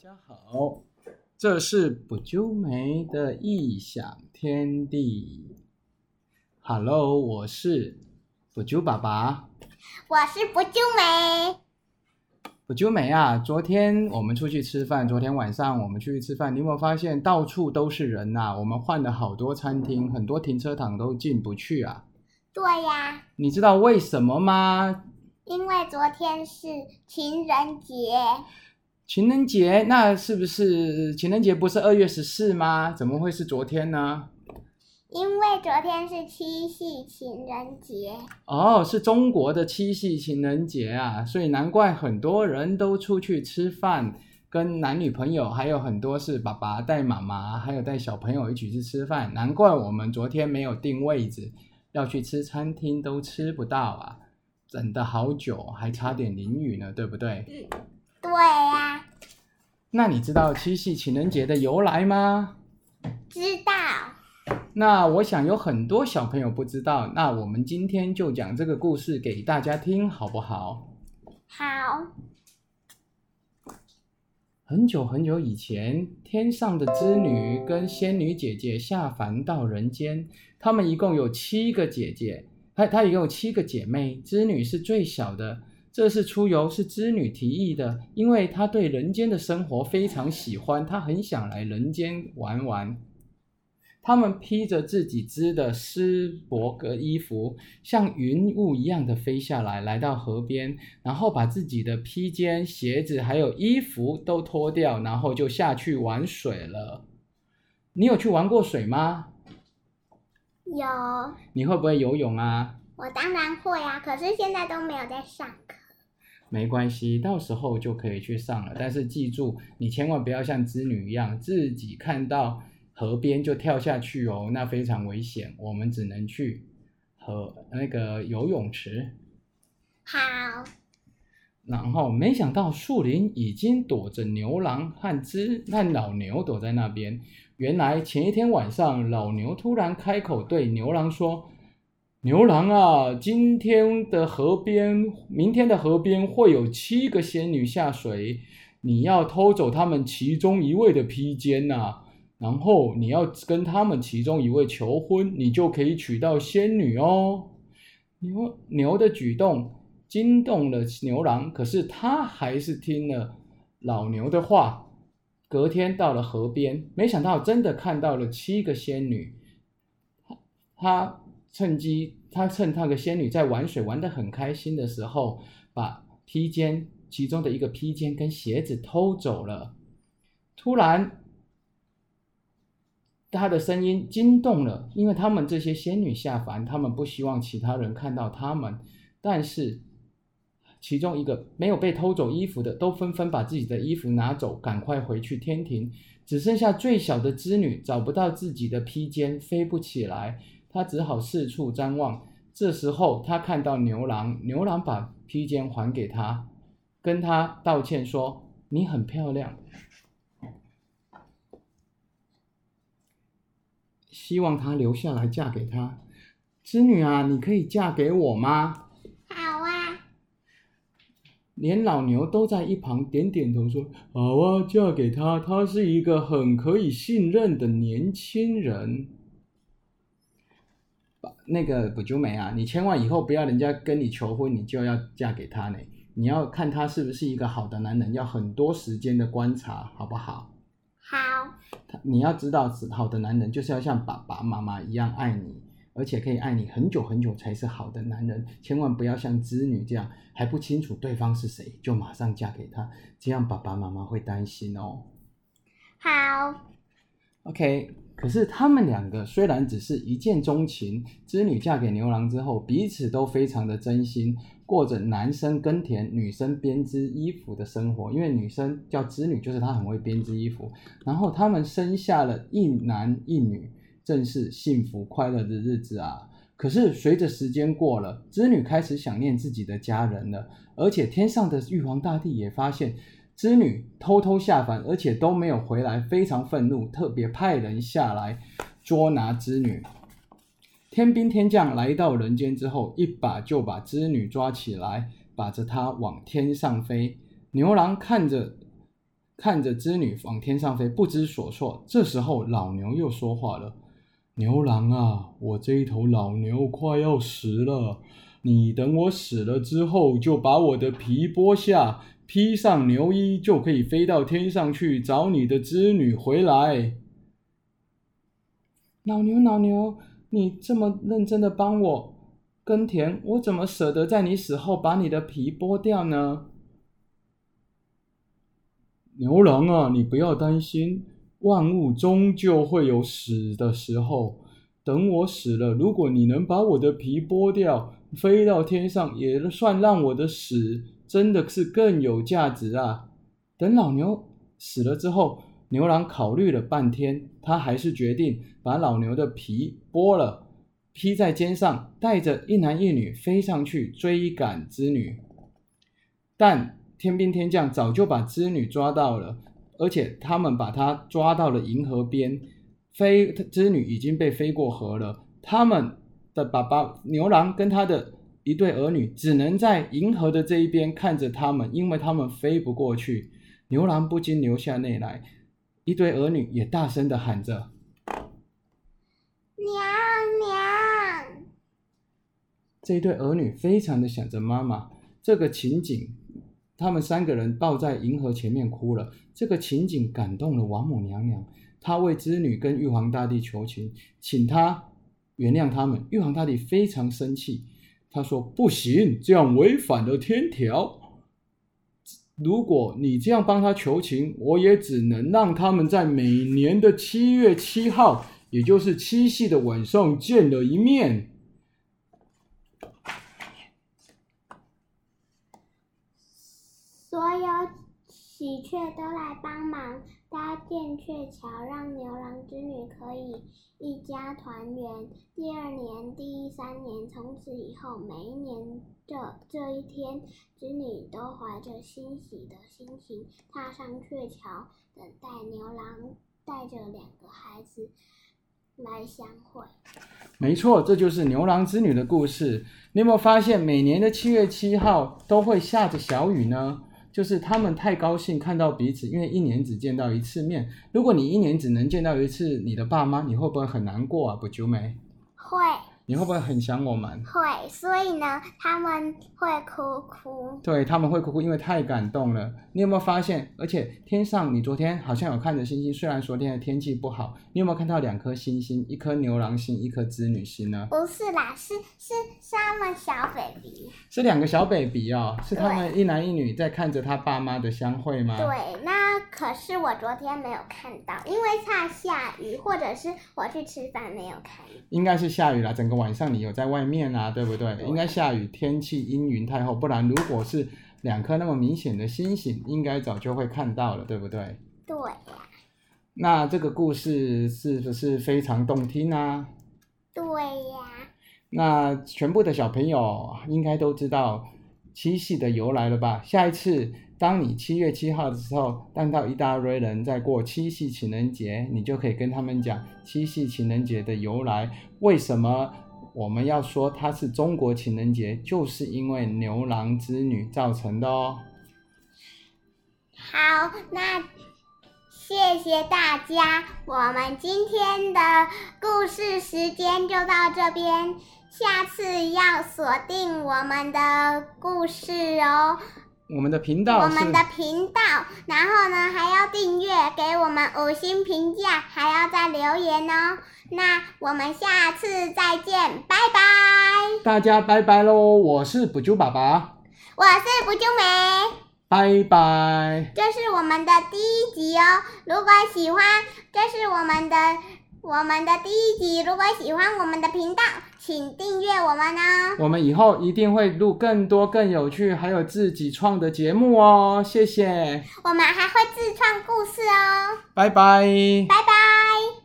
大家好，这是不啾梅的异想天地。Hello，我是不啾爸爸。我是不啾梅。不啾梅啊，昨天我们出去吃饭，昨天晚上我们出去吃饭，你有没有发现到处都是人呐、我们换了好多餐厅，很多停车场都进不去啊。对呀，你知道为什么吗？因为昨天是情人节。情人节，那是不是情人节不是二月十四吗？怎么会是昨天呢？因为昨天是七夕情人节。哦，是中国的七夕情人节啊，所以难怪很多人都出去吃饭，跟男女朋友，还有很多是爸爸带妈妈，还有带小朋友一起去吃饭。难怪我们昨天没有订位置，要去吃餐厅都吃不到啊，等的好久，还差点淋雨呢，对不对？对呀，那你知道七夕情人节的由来吗？知道。那我想有很多小朋友不知道，那我们今天就讲这个故事给大家听，好不好？好，很久很久以前，天上的织女跟仙女姐姐下凡到人间，她们一共有七个姐姐，她她一共有七个姐妹，织女是最小的。这次出游是织女提议的，因为她对人间的生活非常喜欢，她很想来人间玩玩。他们披着自己织的丝帛格衣服，像云雾一样的飞下来，来到河边，然后把自己的披肩、鞋子还有衣服都脱掉，然后就下去玩水了。你有去玩过水吗？有，你会不会游泳啊？我当然会啊，可是现在都没有在上课。没关系，到时候就可以去上了。但是记住，你千万不要像织女一样，自己看到河边就跳下去哦，那非常危险。我们只能去河那个游泳池。好，然后没想到树林已经躲着牛郎和织和老牛躲在那边。原来前一天晚上，老牛突然开口对牛郎说：“牛郎啊，今天的河边，明天的河边会有七个仙女下水，你要偷走他们其中一位的披肩呐、然后你要跟他们其中一位求婚，你就可以娶到仙女哦。”牛牛的举动惊动了牛郎，可是他还是听了老牛的话。隔天到了河边，没想到真的看到了七个仙女。他他趁机，他趁那个仙女在玩水玩得很开心的时候，把披肩其中的一个披肩跟鞋子偷走了。突然，他的声音惊动了，因为他们这些仙女下凡，他们不希望其他人看到他们，但是其中一个没有被偷走衣服的，都纷纷把自己的衣服拿走，赶快回去天庭。只剩下最小的织女找不到自己的披肩，飞不起来，她只好四处张望。这时候，他看到牛郎，牛郎把披肩还给他，跟他道歉说：“你很漂亮。”希望他留下来嫁给他。织女啊，你可以嫁给我吗？好啊，连老牛都在一旁点点头说：“好啊，嫁给他，他是一个很可以信任的年轻人。”把那个不就梅啊，你千万以后不要人家跟你求婚，你就要嫁给他呢。你要看他是不是一个好的男人，要很多时间的观察，好不好？好，他你要知道，好的男人就是要像爸爸妈妈一样爱你，而且可以爱你很久很久才是好的男人。千万不要像织女这样还不清楚对方是谁就马上嫁给他，这样爸爸妈妈会担心哦。好，OK，可是他们两个虽然只是一见钟情，织女嫁给牛郎之后，彼此都非常的真心，过着男生耕田、女生编织衣服的生活。因为女生叫织女，就是她很会编织衣服。然后他们生下了一男一女，正是幸福快乐的日子啊。可是随着时间过了，织女开始想念自己的家人了，而且天上的玉皇大帝也发现织女偷偷下凡，而且都没有回来，非常愤怒，特别派人下来捉拿织女。天兵天将来到人间之后，一把就把织女抓起来，把着她往天上飞。牛郎看着看着织女往天上飞，不知所措。这时候，老牛又说话了：“牛郎啊，我这一头老牛快要死了，你等我死了之后，就把我的皮剥下，披上牛衣，就可以飞到天上去找你的织女回来。”老牛，老牛，你这么认真的帮我耕田，我怎么舍得在你死后把你的皮剥掉呢？牛郎啊，你不要担心，万物终究会有死的时候。等我死了，如果你能把我的皮剥掉，飞到天上，也算让我的死真的是更有价值啊！等老牛死了之后，牛郎考虑了半天，他还是决定把老牛的皮剥了，披在肩上，带着一男一女飞上去追赶织女。但天兵天将早就把织女抓到了，而且他们把她抓到了银河边。飞织女已经被飞过河了，他们的爸爸牛郎跟他的一对儿女只能在银河的这一边看着他们，因为他们飞不过去。牛郎不禁流下泪来，一对儿女也大声的喊着：“娘娘！”这一对儿女非常的想着妈妈。这个情景。他们三个人抱在银河前面哭了，这个情景感动了王母娘娘，她为织女跟玉皇大帝求情，请他原谅他们。玉皇大帝非常生气，他说：“不行，这样违反了天条。如果你这样帮他求情，我也只能让他们在每年的七月七号，也就是七夕的晚上见了一面。”所有喜鹊都来帮忙搭建鹊桥，让牛郎织女可以一家团圆。第二年、第三年，从此以后，每一年的这一天，织女都怀着欣喜的心情踏上鹊桥，等待牛郎带着两个孩子来相会。没错，这就是牛郎织女的故事。你有没有发现，每年的七月七号都会下着小雨呢？就是他们太高兴看到彼此，因为一年只见到一次面。如果你一年只能见到一次你的爸妈，你会不会很难过啊？不就没？会。你会不会很想我们？会，所以呢，他们会哭哭。对，他们会哭哭，因为太感动了。你有没有发现？而且天上，你昨天好像有看着星星，虽然昨天的天气不好，你有没有看到两颗星星？一颗牛郎星，一颗织女星呢？不是啦，是是是他们小 baby。是两个小 baby 哦，是他们一男一女在看着他爸妈的相会吗？对，那可是我昨天没有看到，因为怕下雨，或者是我去吃饭没有看。应该是下雨了，整个。晚上你有在外面啊，对不对？应该下雨，天气阴云太厚，不然如果是两颗那么明显的星星，应该早就会看到了，对不对？对呀。那这个故事是不是非常动听啊？对呀。那全部的小朋友应该都知道七夕的由来了吧？下一次。当你七月七号的时候，看到一大堆人在过七夕情人节，你就可以跟他们讲七夕情人节的由来。为什么我们要说它是中国情人节？就是因为牛郎织女造成的哦。好，那谢谢大家，我们今天的故事时间就到这边，下次要锁定我们的故事哦。我们的频道，我们的频道，然后呢还要订阅，给我们五星评价，还要再留言哦。那我们下次再见，拜拜。大家拜拜喽！我是补救爸爸，我是补救梅，拜拜。这是我们的第一集哦，如果喜欢，这是我们的。我们的第一集，如果喜欢我们的频道，请订阅我们哦。我们以后一定会录更多更有趣，还有自己创的节目哦。谢谢。我们还会自创故事哦。拜拜。拜拜。